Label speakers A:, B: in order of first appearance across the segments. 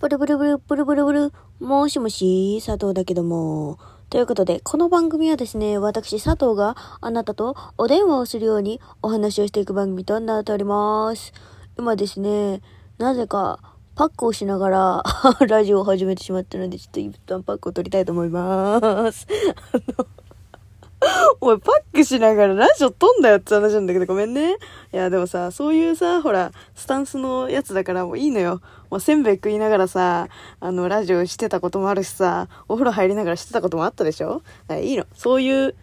A: ブルブルブルブルブルブル、もしもし、佐藤だけども。ということで、この番組はですね、私佐藤があなたとお電話をするようにお話をしていく番組となっております。今ですね、なぜかパックをしながら ラジオを始めてしまったので、ちょっと一旦パックを取りたいと思います。あの お前パックしながらラジオ撮んだよって話なんだけどごめんね。いやでもさ、そういうさ、ほら、スタンスのやつだからもういいのよ。もうせんべい食いながらさ、あの、ラジオしてたこともあるしさ、お風呂入りながらしてたこともあったでしょ？いいの。そういう、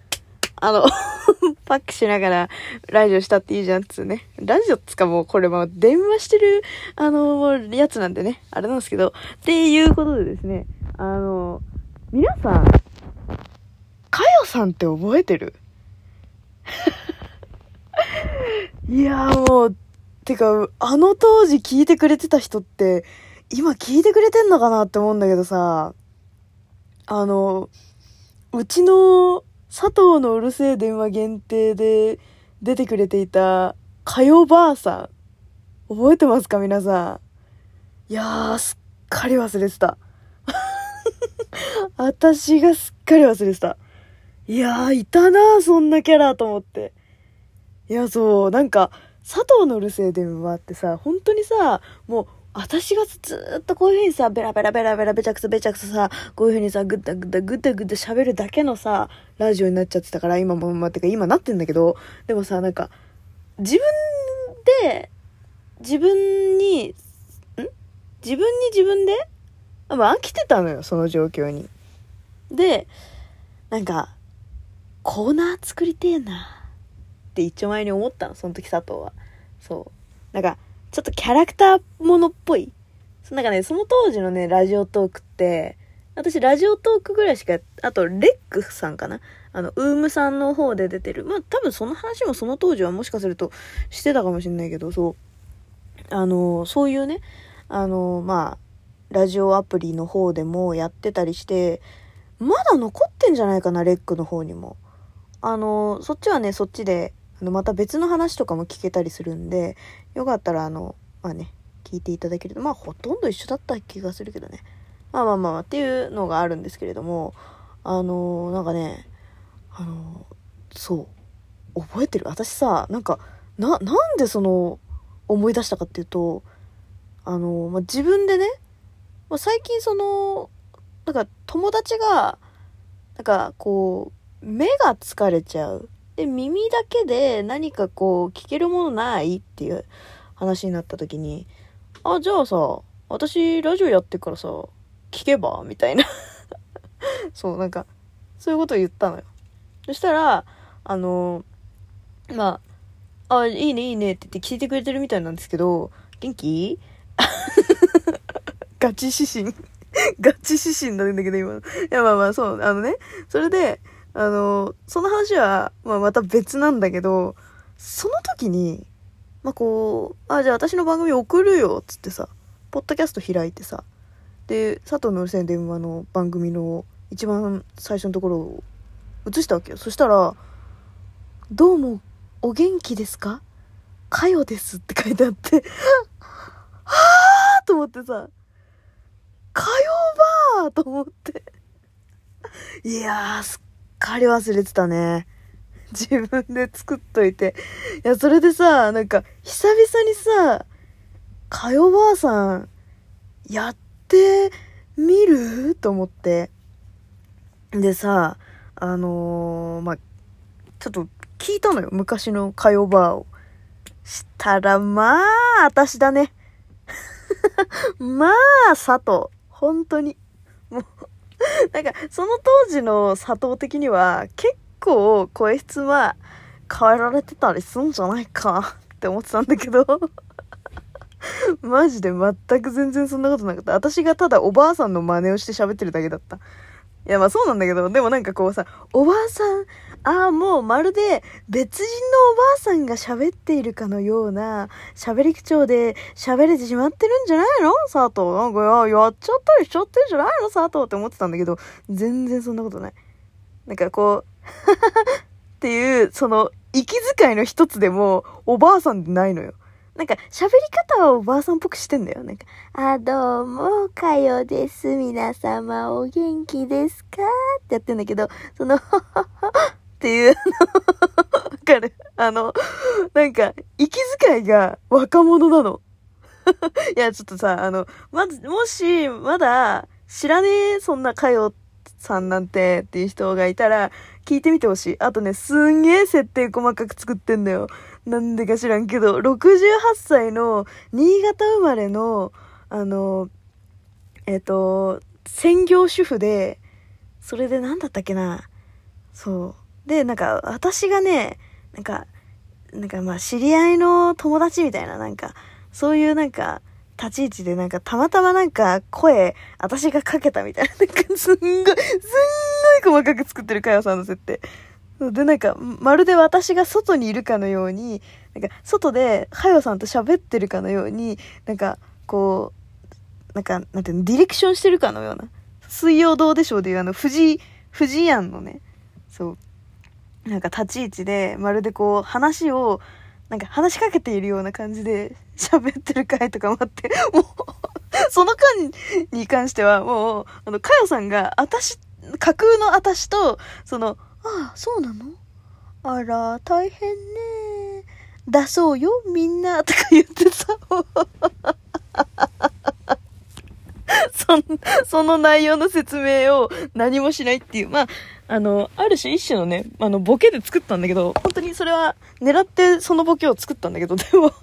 A: あの、パックしながらラジオしたっていいじゃんっつうね。ラジオっつかもうこれも電話してる、あの、やつなんでね。あれなんですけど。っていうことでですね、あの、皆さん、さんって覚えてる？いやもう、てか、あの当時聞いてくれてた人って、今聞いてくれてんのかなって思うんだけどさ、あの、うちの佐藤のうるせえ電話限定で出てくれていた、かよばあさん。覚えてますか皆さん？いやー、すっかり忘れてた。私がすっかり忘れてた。いやー、いたなー、そんなキャラと思って。いや、そう、なんか、佐藤のうるせえ電話ってさ、本当にさ、もう、私がずーっとこういう風にさ、ベラベラベラベラべちゃくそべちゃくそさ、こういう風にさ、ぐったぐったぐったぐった喋るだけのさ、ラジオになっちゃってたから、今も、まあ、てか今なってんだけど、でもさ、なんか、自分で、自分に、ん？自分に自分で？まあ、飽きてたのよ、その状況に。で、なんか、コーナー作りてえなって一丁前に思ったの、その時佐藤は。そう。なんか、ちょっとキャラクターものっぽい。なんかね、その当時のね、ラジオトークって、私ラジオトークぐらいしか、あと、レックさんかな？あの、ウームさんの方で出てる。まあ、多分その話もその当時はもしかするとしてたかもしれないけど、そう。あの、そういうね、あの、まあ、ラジオアプリの方でもやってたりして、まだ残ってんじゃないかな、レックの方にも。あの、そっちはね、そっちで、あの、また別の話とかも聞けたりするんで、よかったら、あの、まあね、聞いていただけると、まあ、ほとんど一緒だった気がするけどね。まあまあまあ、っていうのがあるんですけれども、あの、なんかね、あの、そう、覚えてる私さ、なんか、な、なんでその、思い出したかっていうと、あの、まあ、自分でね、まあ、最近その、なんか友達が、なんかこう、目が疲れちゃう。で、耳だけで何かこう、聞けるものないっていう話になった時に、あ、じゃあさ、私ラジオやってからさ、聞けば？みたいな。そう、なんか、そういうことを言ったのよ。そしたら、あの、まあ、あ、いいねいいねって言って聞いてくれてるみたいなんですけど、元気？ガチ指針。ガチ指針なんだけど、今。いや、まあまあ、そう、あのね、それで、あの、その話は、まあまた別なんだけど、その時に、まあこう、あ、じゃあ私の番組送るよ、つってさ、ポッドキャスト開いてさ、で、佐藤のうるせえ電話の番組の一番最初のところを映したわけよ。そしたら、どうも、お元気ですか？かよですって書いてあって、はぁと思ってさ、かよばーと思って。いやー、すっかり忘れてたね。自分で作っといて。いや、それでさ、なんか、久々にさ、かよばあさん、やってみる？と思って。でさ、あのー、まあ、ちょっと聞いたのよ。昔のかよばあを。したら、まあ、私だね。まあ、佐藤。本当に。なんか、その当時の佐藤的には、結構声質は変えられてたりすんじゃないかって思ってたんだけど、マジで全く全然そんなことなかった。私がただおばあさんの真似をして喋ってるだけだった。いや、まあそうなんだけど、でもなんかこうさ、おばあさん、ああ、もうまるで別人のおばあさんが喋っているかのような喋り口調で喋れてしまってるんじゃないの？佐藤。なんか、や、やっちゃったりしちゃってるんじゃないの？佐藤って思ってたんだけど、全然そんなことない。なんかこう、っていう、その、息遣いの一つでも、おばあさんでないのよ。なんか喋り方はおばあさんっぽくしてんだよ。なんか、あ、どうも、かよです。皆様お元気ですか？ってやってんだけど、その、っていう、あの、わかる？あの、なんか、息遣いが若者なの。いや、ちょっとさ、あの、まず、もし、まだ、知らねえ、そんなかよさんなんてっていう人がいたら、聞いてみてほしい。あとね、すんげえ設定細かく作ってんだよ。なんでか知らんけど、68歳の新潟生まれの、あの、えっ、と、専業主婦で、それで何だったっけな。そう。で、なんか、私がね、なんか、なんかまあ、知り合いの友達みたいな、なんか、そういうなんか、立ち位置でなんか、たまたまなんか、声、私がかけたみたいな、なんか、すんごい、すんごい細かく作ってるかよさんの設定。で、なんか、まるで私が外にいるかのように、なんか、外で、はよさんと喋ってるかのように、なんか、こう、なんか、なんていうの、ディレクションしてるかのような。水曜どうでしょうでいうあの、富士、富士庵のね、そう、なんか立ち位置で、まるでこう、話を、なんか話しかけているような感じで 喋ってる回とかもあって、もうその間に関してはもう、あの、かよさんが、あたし、架空のあたしと、その、ああ、そうなの？あら、大変ね。出そうよ、みんな、とか言ってさ、そ、その内容の説明を何もしないっていう。まあ、あの、ある種一種のね、あの、ボケで作ったんだけど、本当にそれは狙ってそのボケを作ったんだけど、でも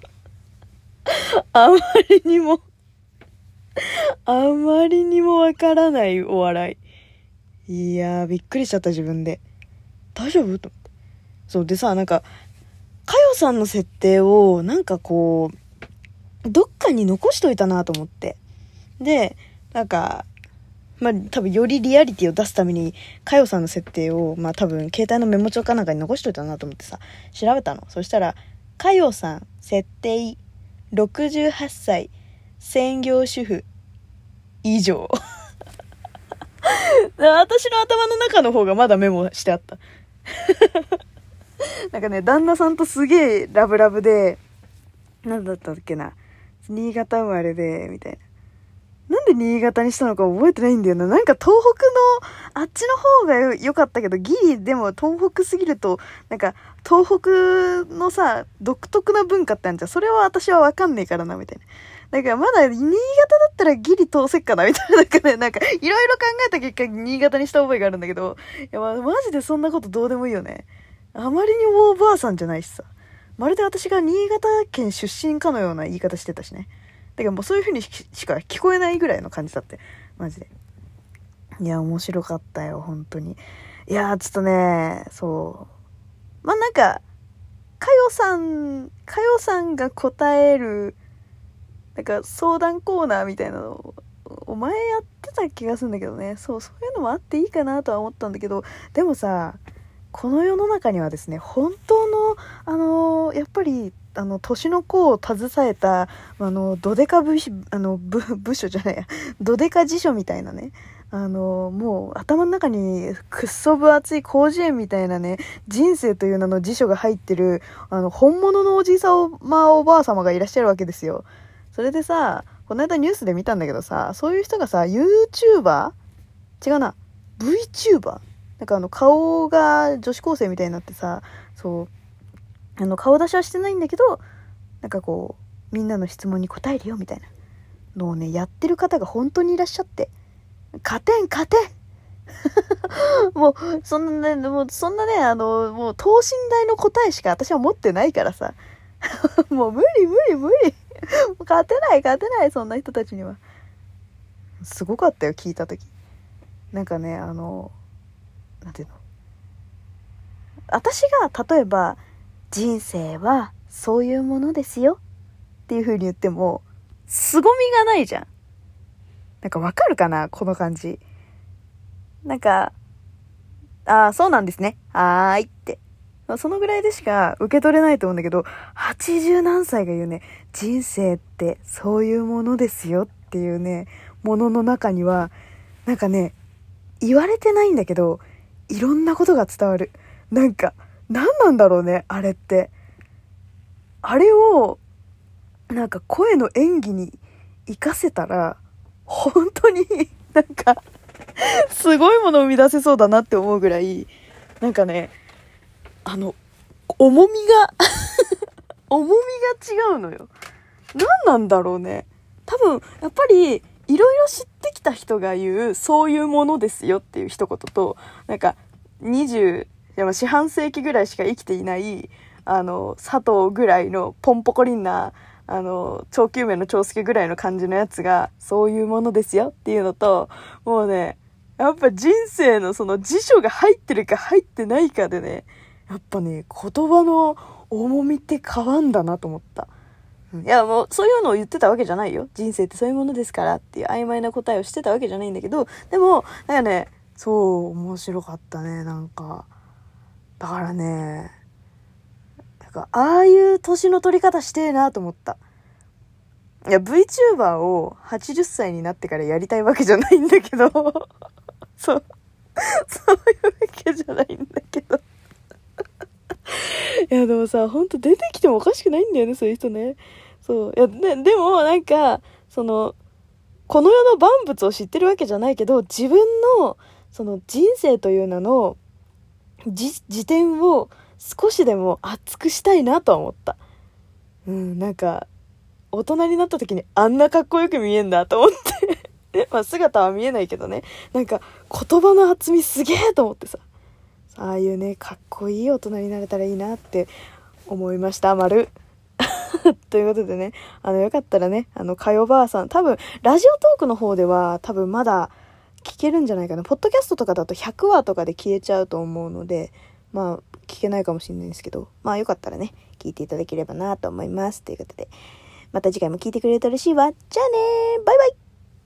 A: あまりにもあまりにもわからないお笑い。いやー、びっくりしちゃった自分で。大丈夫？と思って。そうでさ、なんか、かよさんの設定を、なんかこう、どっかに残しといたなと思って。で、なんか、まあ、多分よりリアリティを出すために、かよさんの設定を、まあ多分携帯のメモ帳かなんかに残しといたなと思ってさ、調べたの。そしたら、かよさん、設定、68歳、専業主婦、以上。私の頭の中の方がまだメモしてあった。なんかね、旦那さんとすげえラブラブで、なんだったっけな。新潟生まれで、みたいな。なんで新潟にしたのか覚えてないんだよな。なんか東北の、あっちの方が良かったけど、ギリでも東北すぎると、なんか東北のさ、独特な文化ってあるじゃん。それは私はわかんねえからな、みたいな。だからまだ新潟だったらギリ通せっかな、みたいな。なんかね、なんかいろいろ考えた結果、新潟にした覚えがあるんだけど、いや、ま、マジでそんなことどうでもいいよね。あまりにもおばあさんじゃないしさ。まるで私が新潟県出身かのような言い方してたしね。だからもうそういう風にしか聞こえないぐらいの感じだって。マジで。いや、面白かったよ、本当に。いやちょっとね、そう。まあ、なんか、かよさん、かよさんが答える、なんか相談コーナーみたいなのを、お前やってた気がするんだけどね。そう、そういうのもあっていいかなとは思ったんだけど、でもさ、この世の中にはですね、本当の、あの、やっぱり、あの、年の子を携えた、あの、ドデカ部、あの、部、部署じゃないや、ドデカ辞書みたいなね、あの、もう頭の中にくっそ分厚い広辞苑みたいなね、人生という名の辞書が入ってる、あの、本物のおじいさまおばあ様がいらっしゃるわけですよ。それでさ、この間ニュースで見たんだけどさ、そういう人がさ、YouTuber? 違うな、VTuber? なんかあの、顔が女子高生みたいになってさ、そう、あの、顔出しはしてないんだけど、なんかこう、みんなの質問に答えるよみたいなのをね、やってる方が本当にいらっしゃって、勝てん勝てん もう、そんなね、もう、そんなね、あの、もう、等身大の答えしか私は持ってないからさ。もう、無理無理無理。勝てない勝てない、そんな人たちには。すごかったよ、聞いた時。なんかね、あの、なんていうの私が、例えば、人生はそういうものですよっていう風に言っても、凄みがないじゃん。なんかわかるかなこの感じ。なんか、ああ、そうなんですね。はーいって。まそのぐらいでしか受け取れないと思うんだけど、80何歳が言うね、人生ってそういうものですよっていうね、ものの中には、なんかね、言われてないんだけど、いろんなことが伝わる。なんか、何なんだろうね、あれって。あれを、なんか声の演技に活かせたら、本当になんかすごいものを生み出せそうだなって思うぐらい、なんかね、あの、重みが 重みが違うのよ。何なんだろうね。多分、やっぱり、いろいろ知ってきた人が言う、そういうものですよっていう一言と、なんか、20、四半世紀ぐらいしか生きていない、あの、佐藤ぐらいのポンポコリンな、あの、長久命の長介ぐらいの感じのやつが、そういうものですよっていうのと、もうね、やっぱ人生のその辞書が入ってるか入ってないかでね、やっぱね、言葉の重みって変わんだなと思った。いや、もう、そういうのを言ってたわけじゃないよ。人生ってそういうものですからっていう曖昧な答えをしてたわけじゃないんだけど、でも、なんかね、そう、面白かったね、なんか。だからね、なんか、ああいう年の取り方してえなと思った。いや、VTuber を80歳になってからやりたいわけじゃないんだけど、そう、そういうわけじゃないんだけど。いや、でもさ、ほんと出てきてもおかしくないんだよね、そういう人ね。そう。いや、ね、でも、なんか、その、この世の万物を知ってるわけじゃないけど、自分の、その人生という名の、じ、時点を少しでも熱くしたいなとは思った。うん、なんか、大人になった時にあんなかっこよく見えんだと思って まあ姿は見えないけどね。なんか言葉の厚みすげえと思ってさ。ああいうね、かっこいい大人になれたらいいなって思いました、丸。ということでね、あの、よかったらね、あの、かよばあさん、多分、ラジオトークの方では、多分まだ聞けるんじゃないかな。ポッドキャストとかだと100話とかで消えちゃうと思うので、まあ、聞けないかもしれないんですけど、まあ、よかったらね、聞いていただければなと思います。ということで、また次回も聞いてくれると嬉しいわ。じゃあねバイバイ